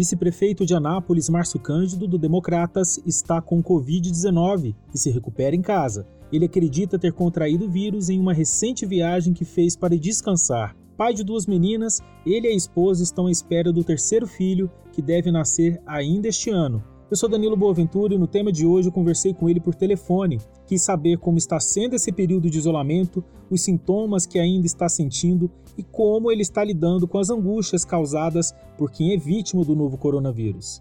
Vice-prefeito de Anápolis, Márcio Cândido, do Democratas, está com Covid-19 e se recupera em casa. Ele acredita ter contraído o vírus em uma recente viagem que fez para descansar. Pai de duas meninas, ele e a esposa estão à espera do terceiro filho, que deve nascer ainda este ano. Eu sou Danilo Boaventura e no tema de hoje eu conversei com ele por telefone. Quis saber como está sendo esse período de isolamento, os sintomas que ainda está sentindo e como ele está lidando com as angústias causadas por quem é vítima do novo coronavírus.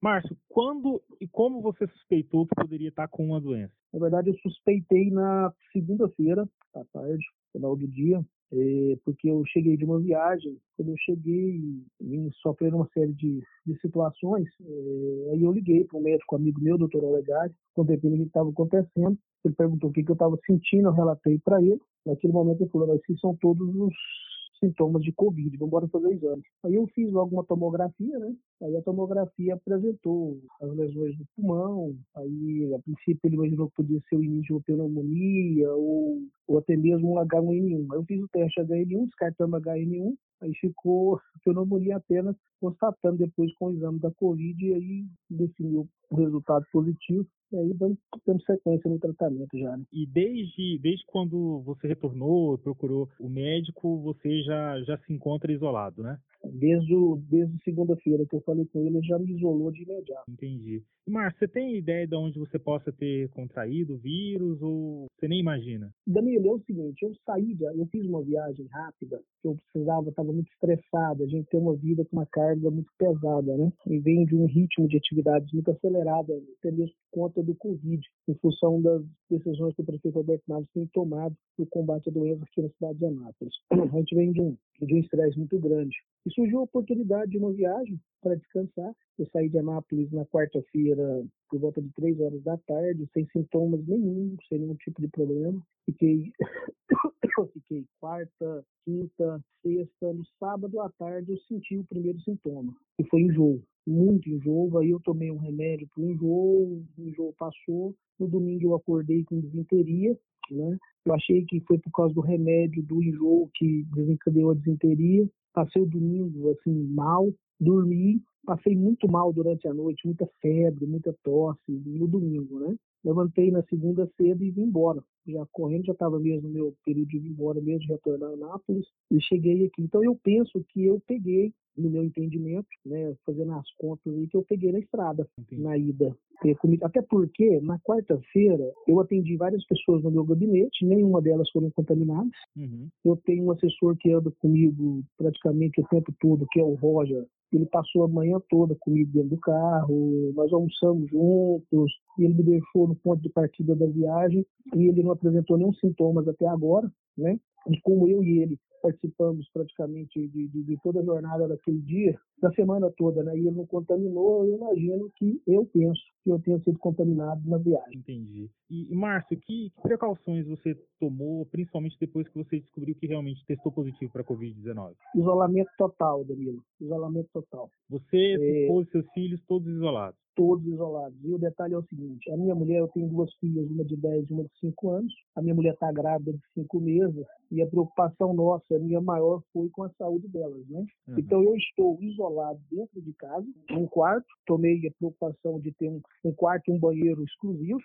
Márcio, quando e como você suspeitou que poderia estar com uma doença? Na verdade, eu suspeitei na segunda-feira, à tarde, final do dia, é, porque eu cheguei de uma viagem, quando eu cheguei, vim uma série de, de situações, é, aí eu liguei para um médico amigo meu, doutor Olegari, contei para ele o que estava acontecendo, ele perguntou o que, que eu estava sentindo, eu relatei para ele, naquele momento ele falou, esses são todos os sintomas de Covid, vamos embora fazer exame. Aí eu fiz logo uma tomografia, né? Aí a tomografia apresentou as lesões do pulmão, aí a princípio ele imaginou que podia ser o início de uma pneumonia ou, ou até mesmo um H1N1. Aí eu fiz o teste HN1, descartamos HN1, aí ficou pneumonia apenas, constatando depois com o exame da Covid e aí definiu o resultado positivo e aí temos sequência no tratamento já. Né? E desde, desde quando você retornou, procurou o médico, você já, já se encontra isolado, né? Desde, desde segunda-feira que eu falei com ele, ele já me isolou de imediato. Entendi. Márcio, você tem ideia de onde você possa ter contraído o vírus ou você nem imagina? Danilo, é o seguinte, eu saí, de, eu fiz uma viagem rápida, que eu precisava, estava muito estressado, a gente tem uma vida com uma carga muito pesada, né? E vem de um ritmo de atividades muito acelerado, até mesmo conta do Covid, em função das decisões que o prefeito Alberto Naves tem tomado no combate à doença aqui na cidade de Anápolis. A gente vem de um de um estresse muito grande. E surgiu a oportunidade de uma viagem para descansar. Eu saí de Anápolis na quarta-feira por volta de três horas da tarde, sem sintomas nenhum, sem nenhum tipo de problema. Fiquei, fiquei quarta, quinta, sexta, no sábado à tarde eu senti o primeiro sintoma, que foi enjoo, muito enjoo. Aí eu tomei um remédio para o enjoo, o enjoo passou. No domingo eu acordei com desinteria, né? Eu achei que foi por causa do remédio do enjoo que desencadeou a desinteria. Passei o domingo assim mal, dormi, passei muito mal durante a noite, muita febre, muita tosse no domingo, né? Levantei na segunda cedo e vim embora. Já correndo, já estava mesmo no meu período de ir embora mesmo, de retornar a Nápoles, e cheguei aqui. Então eu penso que eu peguei, no meu entendimento, né, fazendo as contas aí, que eu peguei na estrada, Entendi. na ida. Até porque, na quarta-feira, eu atendi várias pessoas no meu gabinete, nenhuma delas foram contaminadas. Uhum. Eu tenho um assessor que anda comigo praticamente o tempo todo, que é o Roger, ele passou a manhã toda comigo dentro do carro, nós almoçamos juntos, e ele me deixou no ponto de partida da viagem e ele não apresentou nenhum sintomas até agora, né? E como eu e ele participamos praticamente de, de, de, toda a jornada daquele dia, da semana toda, né? E ele não contaminou, eu imagino que eu penso que eu tenha sido contaminado na viagem. Entendi. E, Márcio, que, que precauções você tomou, principalmente depois que você descobriu que realmente testou positivo para a Covid-19? Isolamento total, Danilo. Isolamento total. Você, é... e seus filhos, todos isolados? todos isolados. E o detalhe é o seguinte: a minha mulher, eu tenho duas filhas, uma de 10 e uma de 5 anos. A minha mulher está grávida de 5 meses e a preocupação nossa, a minha maior, foi com a saúde delas, né? Uhum. Então eu estou isolado dentro de casa, num quarto. Tomei a preocupação de ter um, um quarto e um banheiro exclusivos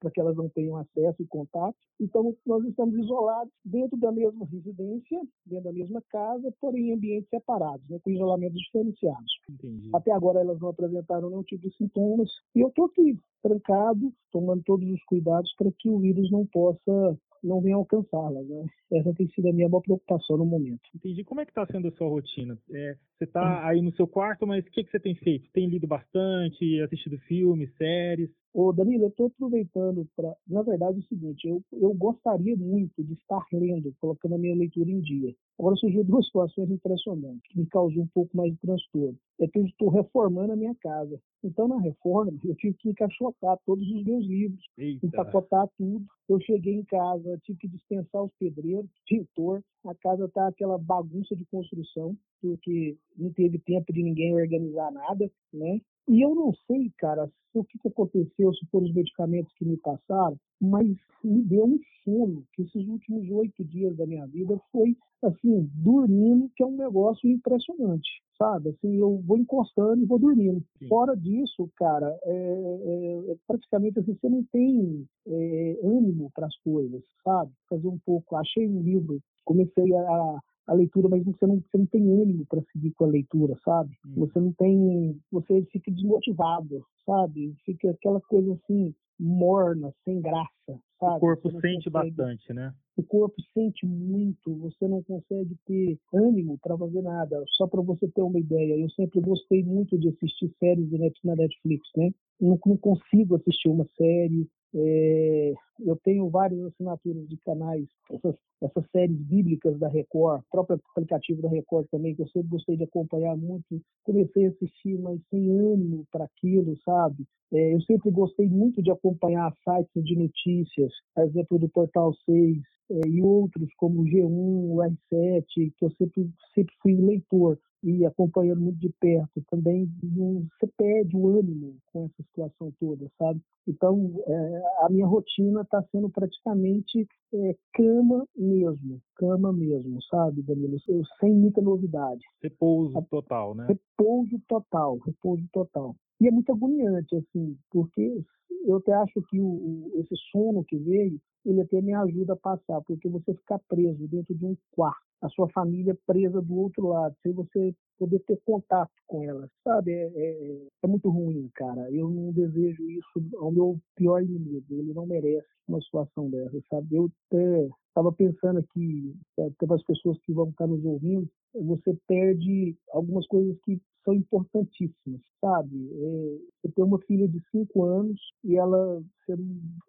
para que elas não tenham acesso e contato. Então nós estamos isolados dentro da mesma residência, dentro da mesma casa, porém em ambientes separados, né? com isolamentos diferenciados. Entendi. Até agora elas não apresentaram nenhum tipo de sintomas. E eu estou aqui, trancado, tomando todos os cuidados para que o vírus não possa não venha alcançá-las. Né? Essa tem sido a minha maior preocupação no momento. Entendi. Como é que está sendo a sua rotina? É, você está aí no seu quarto, mas o que, que você tem feito? Tem lido bastante, assistido filmes, séries? Ô, Danilo, eu estou aproveitando para. Na verdade, é o seguinte: eu, eu gostaria muito de estar lendo, colocando a minha leitura em dia. Agora surgiu duas situações impressionantes que me causou um pouco mais de transtorno. É que eu estou reformando a minha casa. Então, na reforma, eu tive que encaixotar todos os meus livros, Eita. empacotar tudo. Eu cheguei em casa, tive que dispensar os pedreiros, pintor. A casa está aquela bagunça de construção, porque não teve tempo de ninguém organizar nada, né? E eu não sei, cara, o que, que aconteceu, se foram os medicamentos que me passaram, mas me deu um sono, que esses últimos oito dias da minha vida foi, assim, dormindo, que é um negócio impressionante. sabe? Assim, eu vou encostando e vou dormindo. Sim. Fora disso, cara, é, é, é praticamente assim, você não tem é, ânimo para as coisas, sabe? Fazer um pouco. Achei um livro, comecei a, a leitura, mas você não, você não tem ânimo para seguir com a leitura, sabe? Hum. Você não tem, você fica desmotivado, sabe? Fica aquela coisa assim morna, sem graça, sabe? O corpo sente consegue, bastante, né? O corpo sente muito, você não consegue ter ânimo para fazer nada. Só para você ter uma ideia, eu sempre gostei muito de assistir séries na Netflix, né? Não, não consigo assistir uma série, é, eu tenho várias assinaturas de canais, essas, essas séries bíblicas da Record, próprio aplicativo da Record também, que eu sempre gostei de acompanhar muito. Comecei a assistir, mas sem ânimo para aquilo, sabe? É, eu sempre gostei muito de acompanhar sites de notícias, por exemplo, do Portal 6 é, e outros como o G1, o R7, que eu sempre, sempre fui leitor e acompanhando muito de perto, também você perde o ânimo com essa situação toda, sabe? Então, é, a minha rotina está sendo praticamente é, cama mesmo, cama mesmo, sabe, Danilo? Sem muita novidade. Repouso total, né? Repouso total, repouso total. E é muito agoniante, assim, porque eu até acho que o, esse sono que veio, ele até me ajuda a passar, porque você ficar preso dentro de um quarto, a sua família presa do outro lado, sem você poder ter contato com ela, sabe? É, é, é, muito ruim, cara. Eu não desejo isso ao meu pior inimigo. Ele não merece uma situação dessa, sabe? Eu até estava pensando aqui, é, tem as pessoas que vão estar nos ouvindo, você perde algumas coisas que são importantíssimas, sabe? É, você tem uma filha de cinco anos e ela você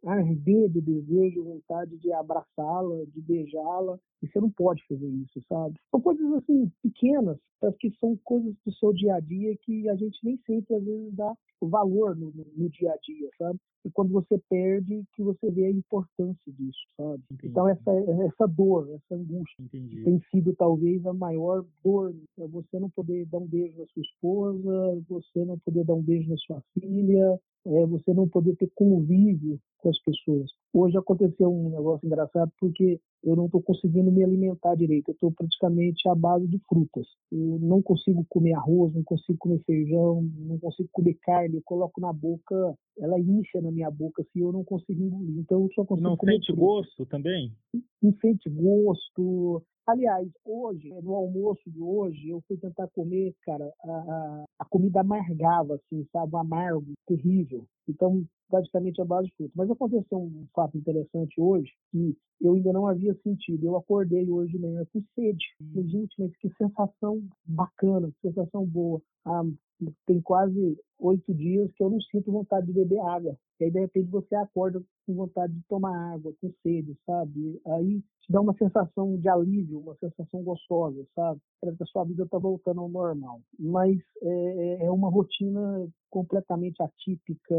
arder de desejo, vontade de abraçá-la, de beijá-la, e você não pode fazer isso, sabe? São coisas assim pequenas, mas que são coisas do seu dia a dia que a gente nem sempre às vezes dá valor no, no, no dia a dia, sabe? E quando você perde, que você vê a importância disso, sabe? Entendi. Então essa essa dor, essa angústia Entendi. tem sido talvez a maior dor, você não poder dar um beijo na sua esposa, você não poder dar um beijo na sua filha, é você não poder ter convívio com as pessoas. Hoje aconteceu um negócio engraçado porque eu não estou conseguindo me alimentar direito. Eu estou praticamente à base de frutas. Eu não consigo comer arroz, não consigo comer feijão, não consigo comer carne. Eu coloco na boca, ela incha na minha boca, assim, eu não consigo engolir. Então eu só consigo não comer sente fruta. gosto também? Não sente gosto. Aliás, hoje, no almoço de hoje, eu fui tentar comer, cara, a, a, a comida amargava, assim, sabe? Amargo, terrível. do. Então, praticamente a base de fruta. Mas aconteceu um fato interessante hoje que eu ainda não havia sentido. Eu acordei hoje de manhã com sede. Hum. Gente, mas que sensação bacana, que sensação boa. Ah, tem quase oito dias que eu não sinto vontade de beber água. E aí, de repente, você acorda com vontade de tomar água, com sede, sabe? Aí te dá uma sensação de alívio, uma sensação gostosa, sabe? Parece que a sua vida está voltando ao normal. Mas é, é, é uma rotina completamente atípica,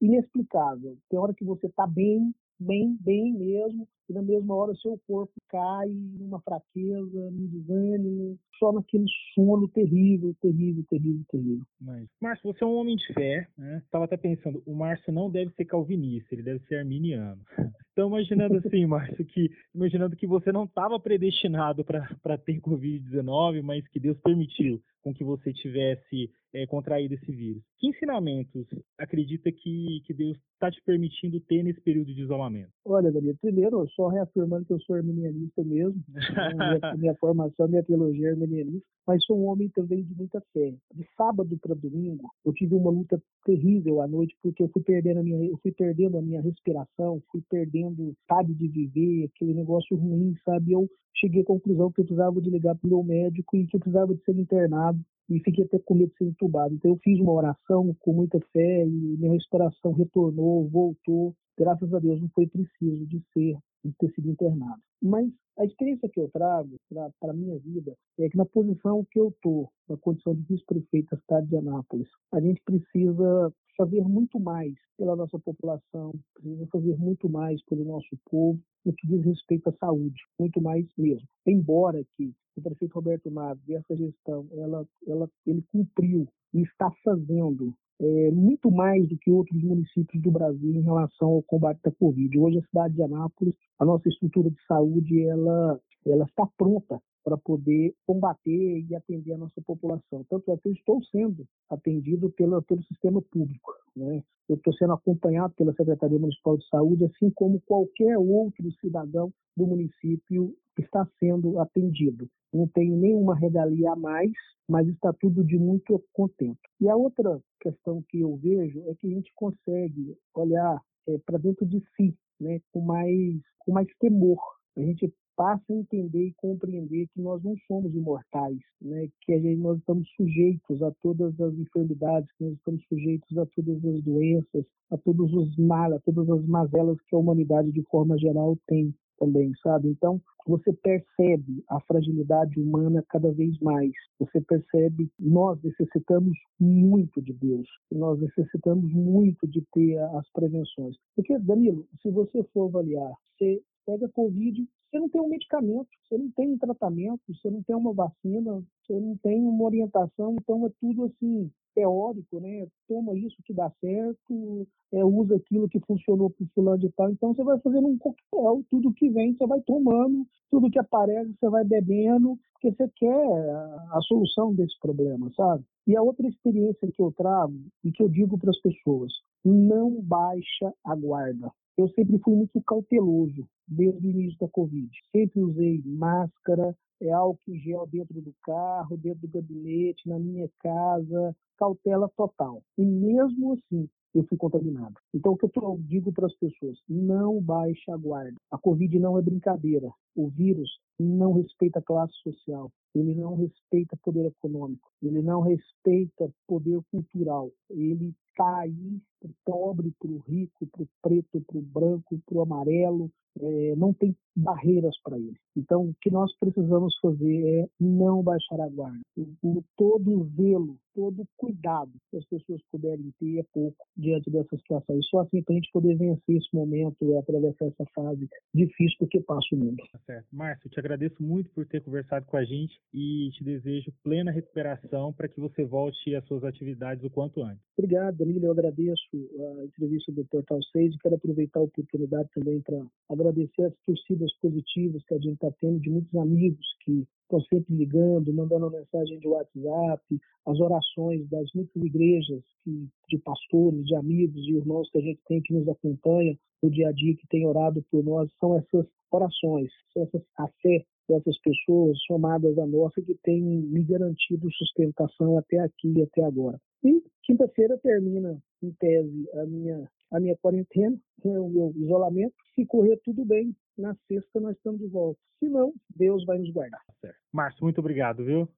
inexplicável. Tem hora que você está bem, bem, bem mesmo, e na mesma hora seu corpo cai numa fraqueza, num desânimo, só naquele sono terrível, terrível, terrível, terrível. Mas, Márcio, você é um homem de fé, né? Estava até pensando, o Márcio não deve ser calvinista, ele deve ser arminiano. Então, imaginando assim, Márcio, que imaginando que você não estava predestinado para ter Covid-19, mas que Deus permitiu com que você tivesse é, contraído esse vírus. Que ensinamentos acredita que, que Deus está te permitindo ter nesse período de isolamento? Olha, Gabriel, primeiro, só reafirmando que eu sou arminianista mesmo, né? minha, minha, formação, minha teologia é arminianista, mas sou um homem também de muita fé. De sábado para domingo, eu tive uma luta terrível à noite, porque eu fui perdendo a minha, eu fui perdendo a minha respiração, fui perdendo sabe de viver, aquele negócio ruim, sabe? Eu cheguei à conclusão que eu precisava de ligar para o meu médico e que eu precisava de ser internado e fiquei até com medo de ser entubado. Então eu fiz uma oração com muita fé e minha respiração retornou, voltou. Graças a Deus não foi preciso de ser de ter sido internado. Mas a experiência que eu trago para a minha vida é que na posição que eu estou, na condição de vice-prefeito da cidade de Anápolis, a gente precisa fazer muito mais pela nossa população, precisa fazer muito mais pelo nosso povo no que diz respeito à saúde, muito mais mesmo. Embora que o prefeito Roberto Naves, essa gestão, ela, ela, ele cumpriu e está fazendo é, muito mais do que outros municípios do Brasil em relação ao combate da Covid. Hoje, a cidade de Anápolis, a nossa estrutura de saúde, ela ela está pronta para poder combater e atender a nossa população. Tanto é que eu estou sendo atendido pelo, pelo sistema público. Né? Eu estou sendo acompanhado pela Secretaria Municipal de Saúde, assim como qualquer outro cidadão do município está sendo atendido. Não tenho nenhuma regalia a mais, mas está tudo de muito contento. E a outra questão que eu vejo é que a gente consegue olhar é, para dentro de si, né, com mais com mais temor. A gente passa a entender e compreender que nós não somos imortais, né? que gente, nós estamos sujeitos a todas as enfermidades, que nós estamos sujeitos a todas as doenças, a todos os males, a todas as mazelas que a humanidade de forma geral tem também, sabe? Então, você percebe a fragilidade humana cada vez mais. Você percebe nós necessitamos muito de Deus, nós necessitamos muito de ter as prevenções. Porque, Danilo, se você for avaliar, você pega Covid, você não tem um medicamento, você não tem um tratamento, você não tem uma vacina, você não tem uma orientação, então é tudo assim teórico, né? Toma isso que dá certo, é, usa aquilo que funcionou para o fulano de tal. Então você vai fazendo um coquetel, tudo que vem você vai tomando, tudo que aparece você vai bebendo, porque você quer a solução desse problema, sabe? E a outra experiência que eu trago e que eu digo para as pessoas, não baixa a guarda. Eu sempre fui muito cauteloso desde o início da Covid. Sempre usei máscara, é álcool gel dentro do carro, dentro do gabinete, na minha casa, cautela total. E mesmo assim, eu fui contaminado. Então, o que eu digo para as pessoas? Não baixe a guarda. A Covid não é brincadeira. O vírus não respeita classe social, ele não respeita poder econômico, ele não respeita poder cultural. Ele aí para o pobre, para o rico, para o preto, para o branco, para o amarelo, é, não tem barreiras para ele. Então, o que nós precisamos fazer é não baixar a guarda. O, todo zelo, todo cuidado que as pessoas puderem ter é pouco diante dessa situação. E só assim para a gente poder vencer esse momento e atravessar essa fase difícil porque passa o mundo. Tá certo. Márcio, eu te agradeço muito por ter conversado com a gente e te desejo plena recuperação para que você volte às suas atividades o quanto antes. Obrigado, Danilo. Eu agradeço a entrevista do Portal 6 e quero aproveitar a oportunidade também para agradecer as torcidas positivas que a gente está tendo de muitos amigos que estão sempre ligando, mandando mensagem de WhatsApp, as orações das muitas igrejas que, de pastores, de amigos, de irmãos que a gente tem que nos acompanha no dia a dia, que tem orado por nós, são essas orações, são essas, a fé dessas pessoas somadas à nossa que tem me garantido sustentação até aqui e até agora. E quinta-feira termina, em tese, a minha, a minha quarentena, né, o meu isolamento. Se correr tudo bem, na sexta nós estamos de volta. Se não, Deus vai nos guardar. Certo. Márcio, muito obrigado, viu?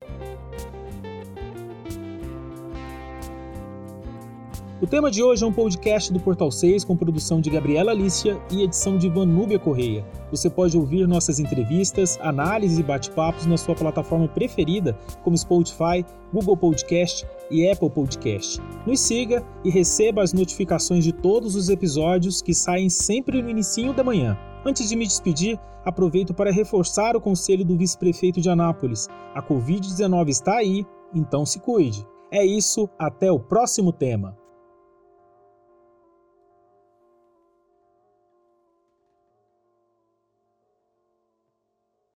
O tema de hoje é um podcast do Portal 6 com produção de Gabriela Alícia e edição de Vanúbia Correia. Você pode ouvir nossas entrevistas, análises e bate-papos na sua plataforma preferida, como Spotify, Google Podcast e Apple Podcast. Nos siga e receba as notificações de todos os episódios que saem sempre no início da manhã. Antes de me despedir, aproveito para reforçar o conselho do vice-prefeito de Anápolis. A Covid-19 está aí, então se cuide. É isso, até o próximo tema.